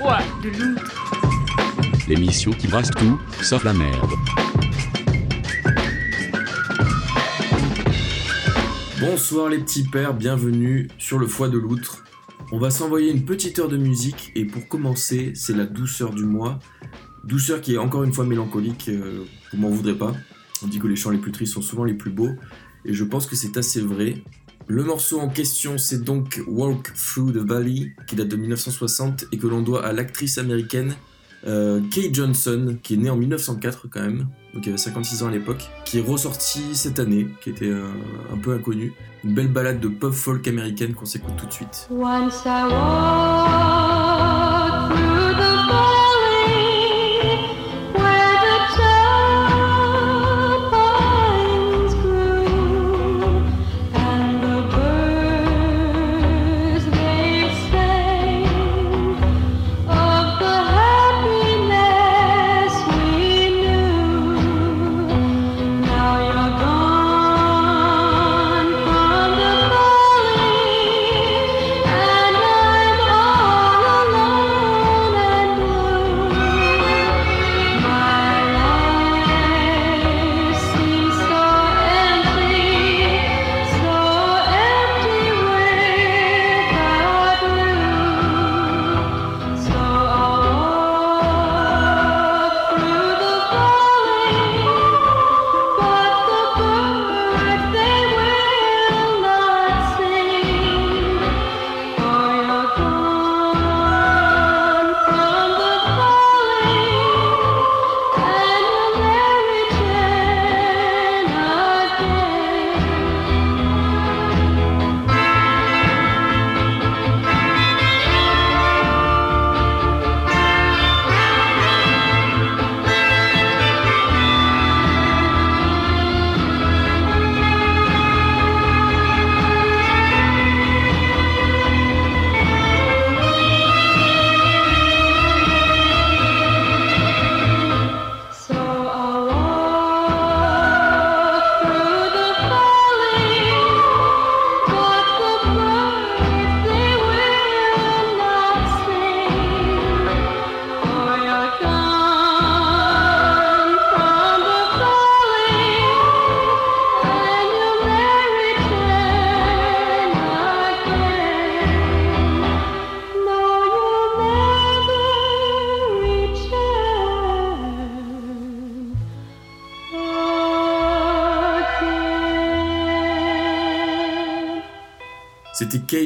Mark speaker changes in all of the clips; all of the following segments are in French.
Speaker 1: De.
Speaker 2: L'émission qui brasse tout, sauf la merde.
Speaker 3: Bonsoir les petits pères, bienvenue sur le foie de l'outre. On va s'envoyer une petite heure de musique et pour commencer, c'est la douceur du mois. Douceur qui est encore une fois mélancolique, euh, vous m'en voudrez pas. On dit que les chants les plus tristes sont souvent les plus beaux et je pense que c'est assez vrai. Le morceau en question, c'est donc Walk Through the Valley, qui date de 1960 et que l'on doit à l'actrice américaine euh, Kay Johnson, qui est née en 1904 quand même, donc il avait 56 ans à l'époque, qui est ressortie cette année, qui était euh, un peu inconnue. Une belle balade de pop folk américaine qu'on s'écoute tout de suite.
Speaker 4: Once I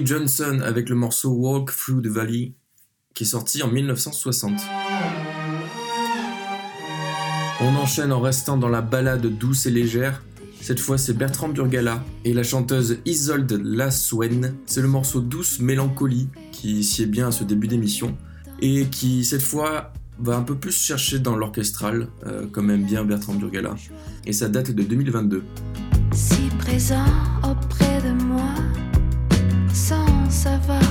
Speaker 3: Johnson avec le morceau Walk Through the Valley, qui est sorti en 1960. On enchaîne en restant dans la balade douce et légère. Cette fois, c'est Bertrand Burgala et la chanteuse Isolde Laswen. C'est le morceau Douce Mélancolie qui sied bien à ce début d'émission et qui, cette fois, va un peu plus chercher dans l'orchestral, euh, comme bien Bertrand Burgala. Et ça date de 2022.
Speaker 5: si présent auprès de moi, ça va.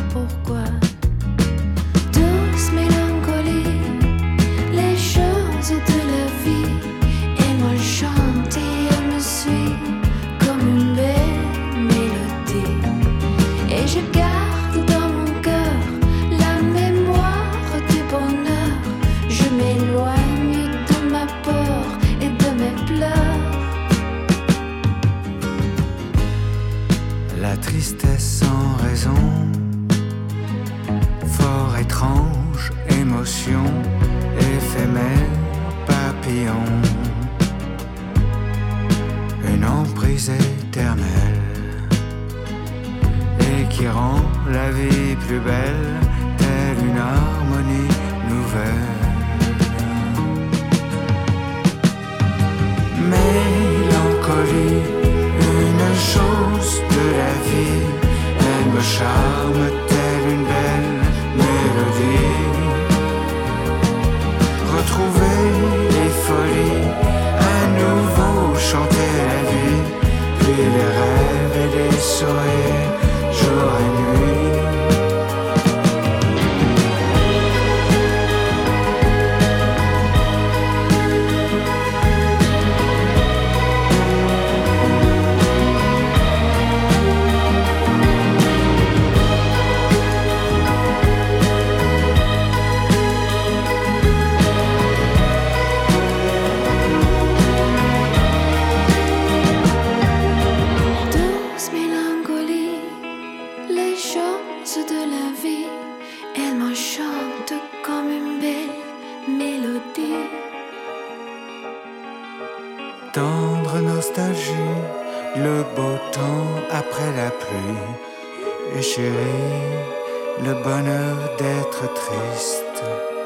Speaker 5: Le bonheur d'être triste.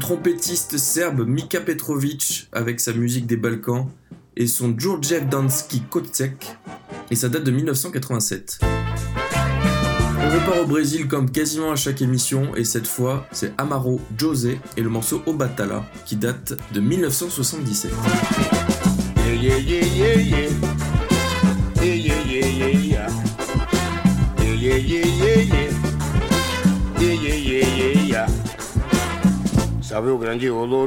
Speaker 3: Trompettiste serbe Mika Petrovic avec sa musique des Balkans et son Djurjev Danski Kocek et ça date de 1987. On repart au Brésil comme quasiment à chaque émission et cette fois c'est Amaro José et le morceau Obatala qui date de 1977.
Speaker 1: Yeah, yeah, yeah, Salve o grande Ololô.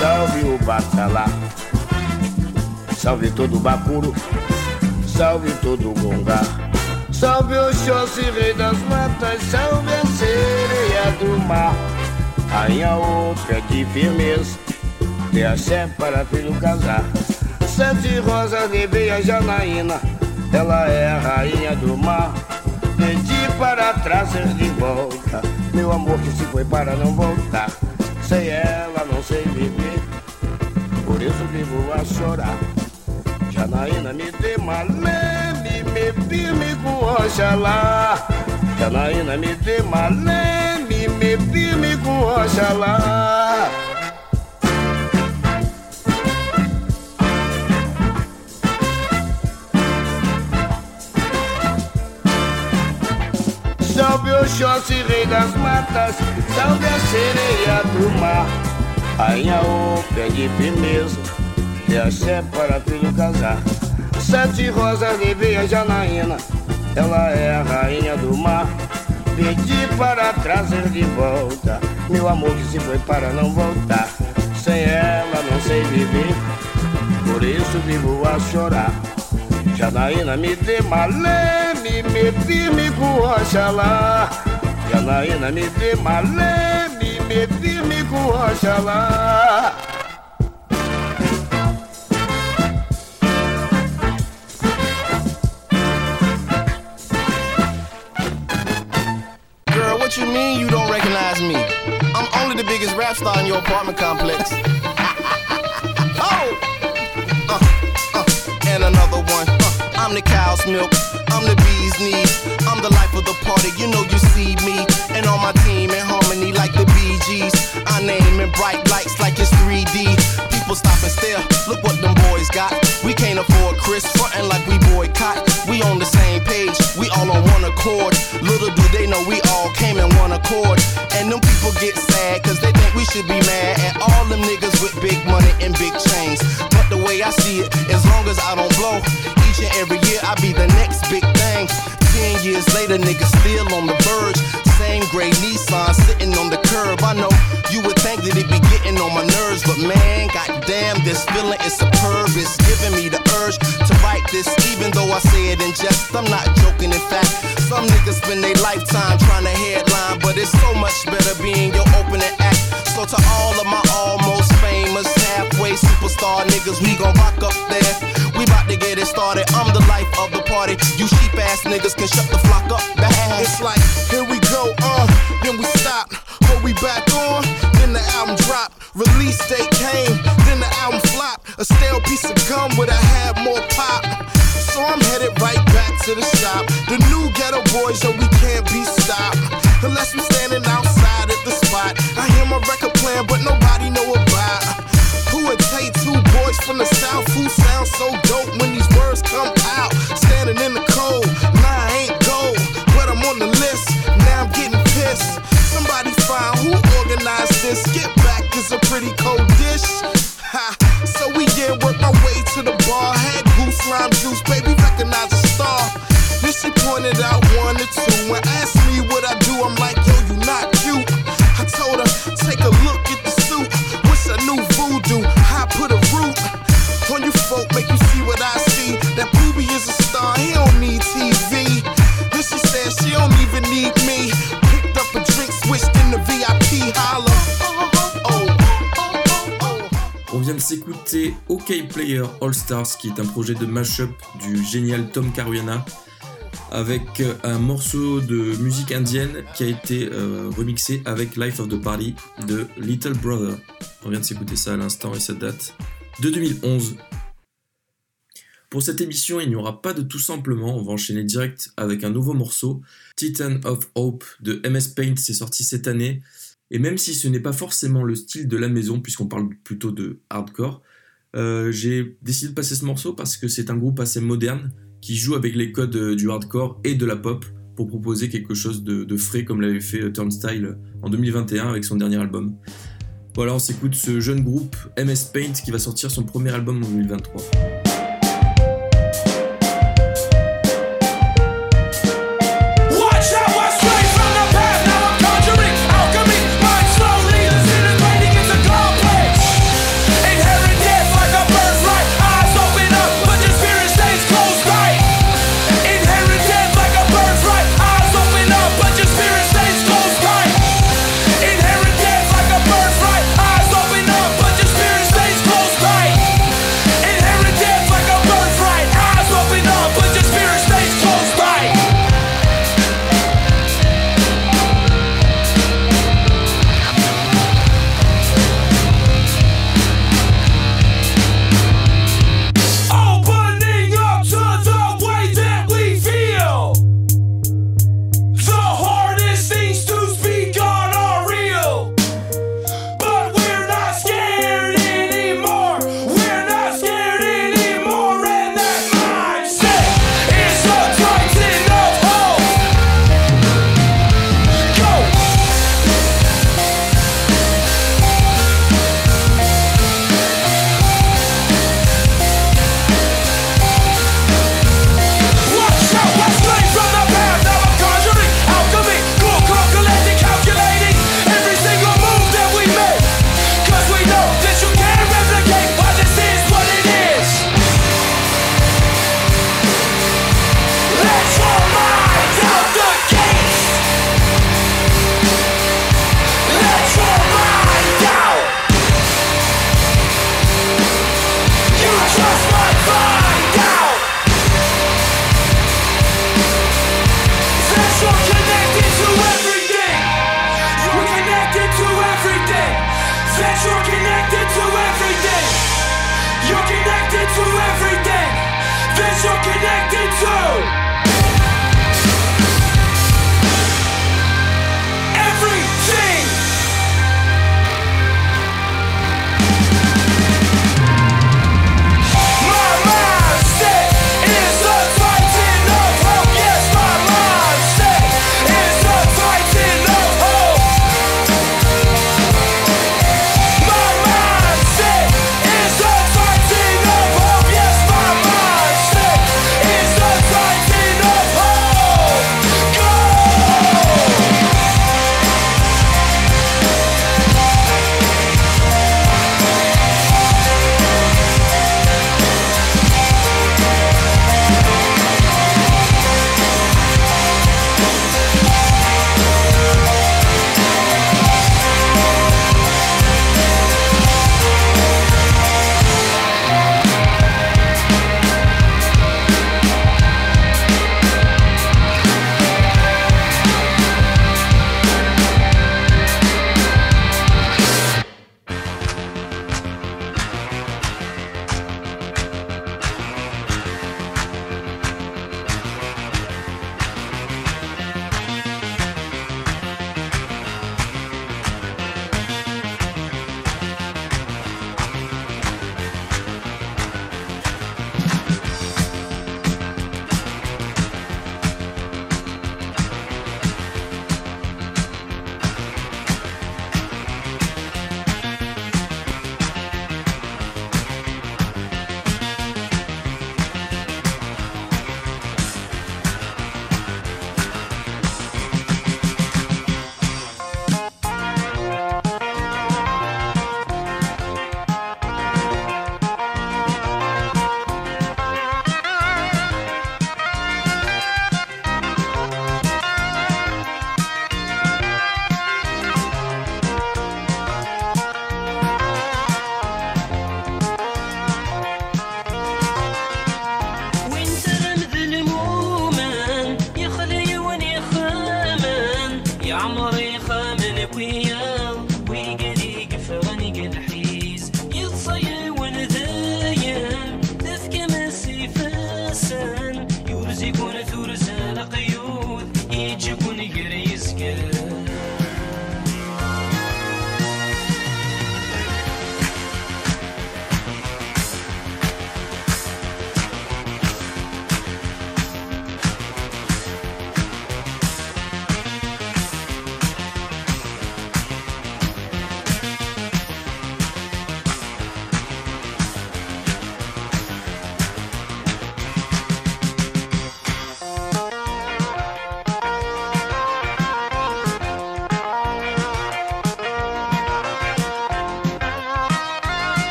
Speaker 1: Salve o Batalá. Salve todo o Bacuro. Salve todo o Gongá. Salve o Xóssi, rei das matas. Salve a sereia do mar. Rainha o pé de firmeza. Dê axé para filho casar. Sete rosas levei a Janaína. Ela é a rainha do mar. Pedi para trazer de volta. Meu amor que se foi para não voltar. Sem ela não sei viver. Por isso vivo a chorar. Janaína me dê maleme, me firme com Oxalá. Janaína me dê maleme, me firme com Oxalá. Salve o Xóssi, rei das matas, salve a sereia do mar. Rainha o pé de firmeza, e axé para filho casar. Sete rosas levei a Janaína, ela é a rainha do mar. Pedi para trazer de volta, meu amor que se foi para não voltar. Sem ela não sei viver, por isso vivo a chorar. Janaína me dê meti. Yala ina te male meti.
Speaker 6: Girl, what you mean you don't recognize me? I'm only the biggest rap star in your apartment complex. I'm the cow's milk. I'm the bee's knees. I'm the life of the party. You know you see me. And on my team in harmony like the Gees. I name in bright lights like it's 3D. People stop and stare. Look what them boys got. We can't afford Chris frontin' like we boycott. We on the same page. We all on one accord. Little do they know we all came in one accord. And them people get sad cause they think we should be mad at all them niggas with big money and big chains. But the way I see it, as long as I don't blow, each and every year I be the next big thing. Ten years later, niggas still on the verge. Same gray Nissan sitting on the curb. I know you would think that it be getting on my nerves, but man, goddamn, this feeling is superb. It's giving me the urge to write this, even though I say it in jest. I'm not joking. In fact, some niggas spend their lifetime trying to headline, but it's so much better being your opening act. So to all of my almost halfway superstar niggas, we gon' rock up there. We bout to get it started. I'm the life of the party. You sheep ass niggas can shut the flock up. Bad. It's like here we go, uh, then we stop. Oh, we back on, then the album drop. Release date came, then the album flop. A stale piece of gum would have had more pop. So I'm headed right back to the shop. The new ghetto boys, yo, we can't be stopped. Unless we standing outside at the spot. I hear my record playing, but nobody know about. Boys from the south who sound so dope when these words come out? Standing in the cold, nah, I ain't gold, but I'm on the list. Now I'm getting pissed. Somebody find who organized this. Get back is a pretty cold dish. Ha. So we yeah, work my way to the bar. Had goose lime juice, baby, recognize a star. Then she pointed out one or two and asked me
Speaker 3: OK Player All Stars, qui est un projet de mashup du génial Tom Caruana, avec euh, un morceau de musique indienne qui a été euh, remixé avec Life of the Party de Little Brother. On vient de s'écouter ça à l'instant et ça date de 2011. Pour cette émission, il n'y aura pas de tout simplement, on va enchaîner direct avec un nouveau morceau. Titan of Hope de MS Paint, c'est sorti cette année.
Speaker 7: Et même si ce n'est pas forcément le style de la maison, puisqu'on parle plutôt de hardcore, euh, j'ai décidé de passer ce morceau parce que c'est un groupe assez moderne qui joue avec les codes euh, du hardcore et de la pop pour proposer quelque chose de, frais comme l'avait fait euh, Turnstile en 2021 avec son dernier album. Voilà, on s'écoute ce jeune groupe MS Paint qui va sortir son premier album en 2023.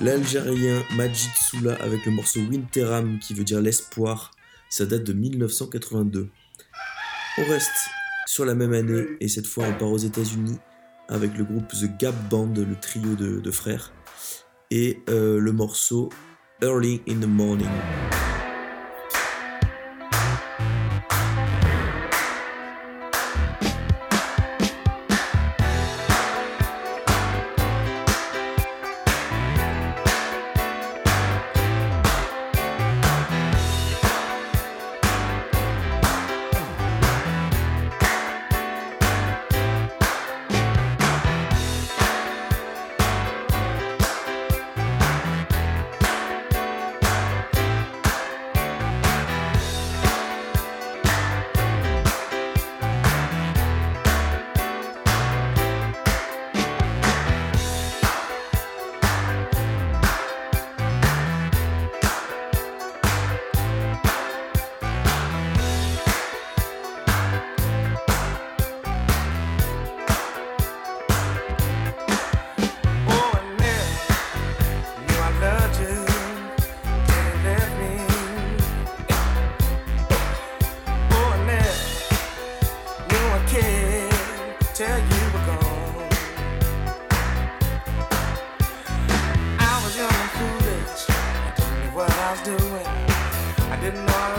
Speaker 3: L'Algérien Majid Soula avec le morceau Winteram qui veut dire l'espoir. Ça date de 1982. On reste sur la même année et cette fois on part aux États-Unis avec le groupe The Gap Band, le trio de, frères, et euh, le morceau Early in the Morning.
Speaker 7: and I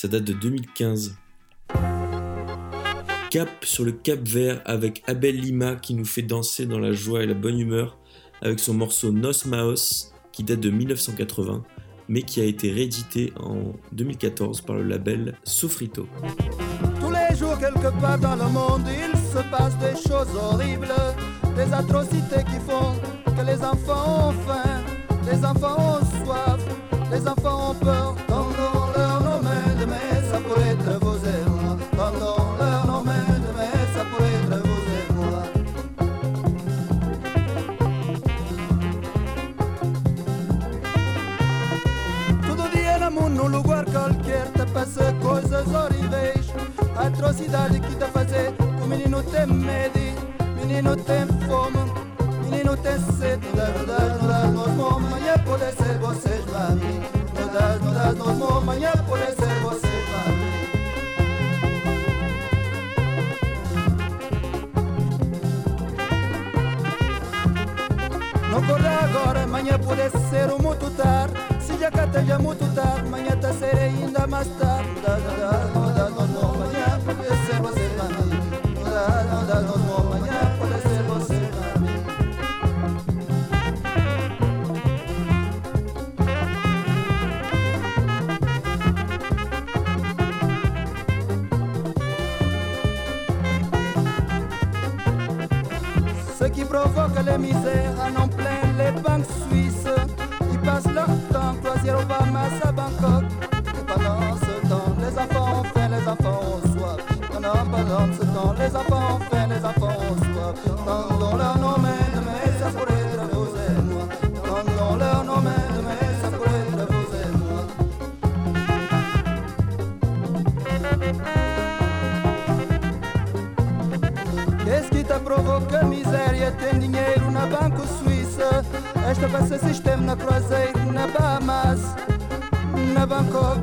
Speaker 3: Ça date de 2015. Cap sur le Cap Vert avec Abel Lima qui nous fait danser dans la joie et la bonne humeur avec son morceau Nos Maos qui date de 1980 mais qui a été réédité en 2014 par le label Sofrito.
Speaker 8: Tous les jours, quelque part dans le monde, il se passe des choses horribles, des atrocités qui font que les enfants ont faim, les enfants ont soif, les enfants ont peur. Coisas horríveis. Atrocidade que te fazer, o menino tem medo, menino tem fome, menino tem sede. Não dá, não dá, não dá, nós mão, amanhã pode ser vocês, mami. Não dá, não dá, nós mão, amanhã pode ser vocês, mami. Não acorda agora, amanhã pode ser muito tarde. Já cá esteja muito tarde, amanhã tá ser ainda mais tarde. Não dá, não dá, não dá, não dá, amanhã pode ser você, mami. Não dá, não dá, não dá, amanhã pode ser você. Ce qui provoque les misères en plein Qu'est-ce qui t'a provoqué miséria? Tem dinheiro na Banco Suíça. Esta se sistema na Cruzeiro, na Bahamas, na Bangkok,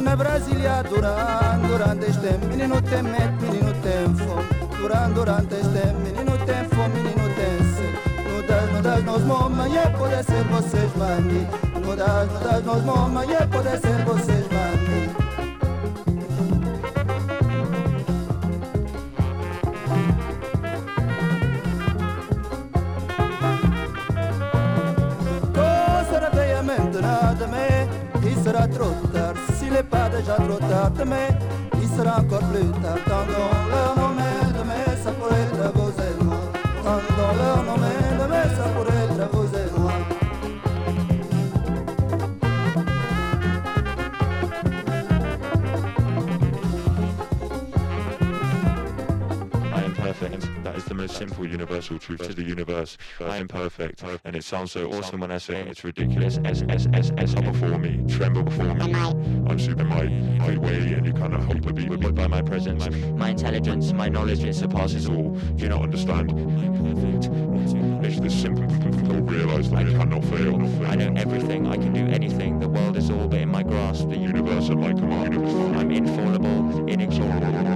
Speaker 8: na Brasília. Duran, este tempo menino tem medo, menino tem fome. Durante, durante este tempo, menino tem fome, menino tem sede. no das, no das, nós mama, e é poder ser vocês, mani. No das, no das, nós mama, e é poder ser vocês, mani. Sera trop tard. S'il n'est pas déjà trop tard demain Il sera encore plus tard. Tendons nom
Speaker 9: simple universal truth to the universe. I am perfect. And it sounds so awesome when I say it. It's ridiculous. S S S S up before me. Tremble before me. I'm super my my way and you kind of hope to be but by my presence. My intelligence, my knowledge, it surpasses all. Do you not understand? I'm perfect. It's this simple to realize that I cannot fail. I know everything. I can do anything. The world is all but in my grasp. The universe at my command. I'm infallible, inexorable,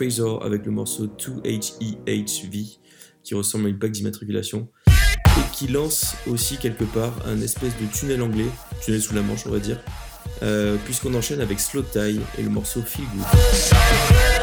Speaker 10: Avec le morceau 2HEHV qui ressemble à une plaque d'immatriculation et qui lance aussi quelque part un espèce de tunnel anglais, tunnel sous la manche on va dire, euh, puisqu'on enchaîne avec Slow Tie et le morceau Feel Good.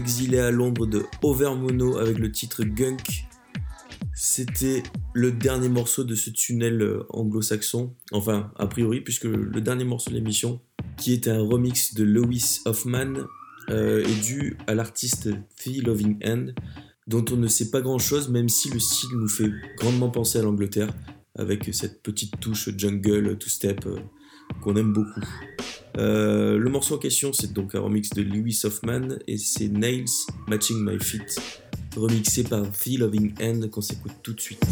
Speaker 3: Exilé à Londres de Overmono avec le titre Gunk. C'était le dernier morceau de ce tunnel euh, anglo-saxon, enfin a priori, puisque le dernier morceau de l'émission, qui est un remix de Lewis Hoffman, euh, est dû à l'artiste The Loving Hand, dont on ne sait pas grand chose, même si le style nous fait grandement penser à l'Angleterre, avec cette petite touche jungle, two-step euh, qu'on aime beaucoup. Euh, le morceau en question, c'est donc un remix de Lewis Hoffman et c'est Nails Matching My Feet, remixé par The Loving Hand qu'on s'écoute tout de suite.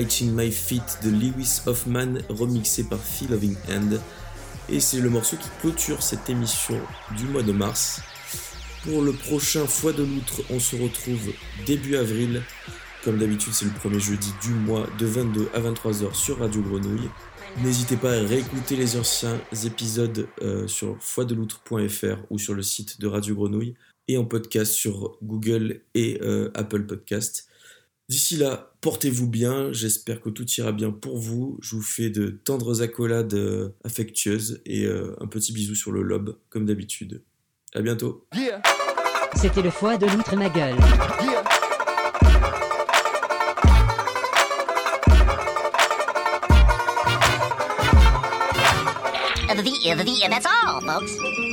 Speaker 3: Matching My Feet de Lewis Hoffman, remixé par Phil Loving Hand. Et c'est le morceau qui clôture cette émission du mois de mars. Pour le prochain Foi de l'Outre, on se retrouve début avril. Comme d'habitude, c'est le premier jeudi du mois de 22 à 23h sur Radio Grenouille. N'hésitez pas à réécouter les anciens épisodes euh, sur foideloutre.fr ou sur le site de Radio Grenouille et en podcast sur Google et euh, Apple Podcast. D'ici là, portez-vous bien, j'espère que tout ira bien pour vous. Je vous fais de tendres accolades euh, affectueuses et euh, un petit bisou sur le lobe, comme d'habitude. À bientôt.
Speaker 11: C'était le foie de l'outre ma gueule.
Speaker 12: The, the, that's all, folks.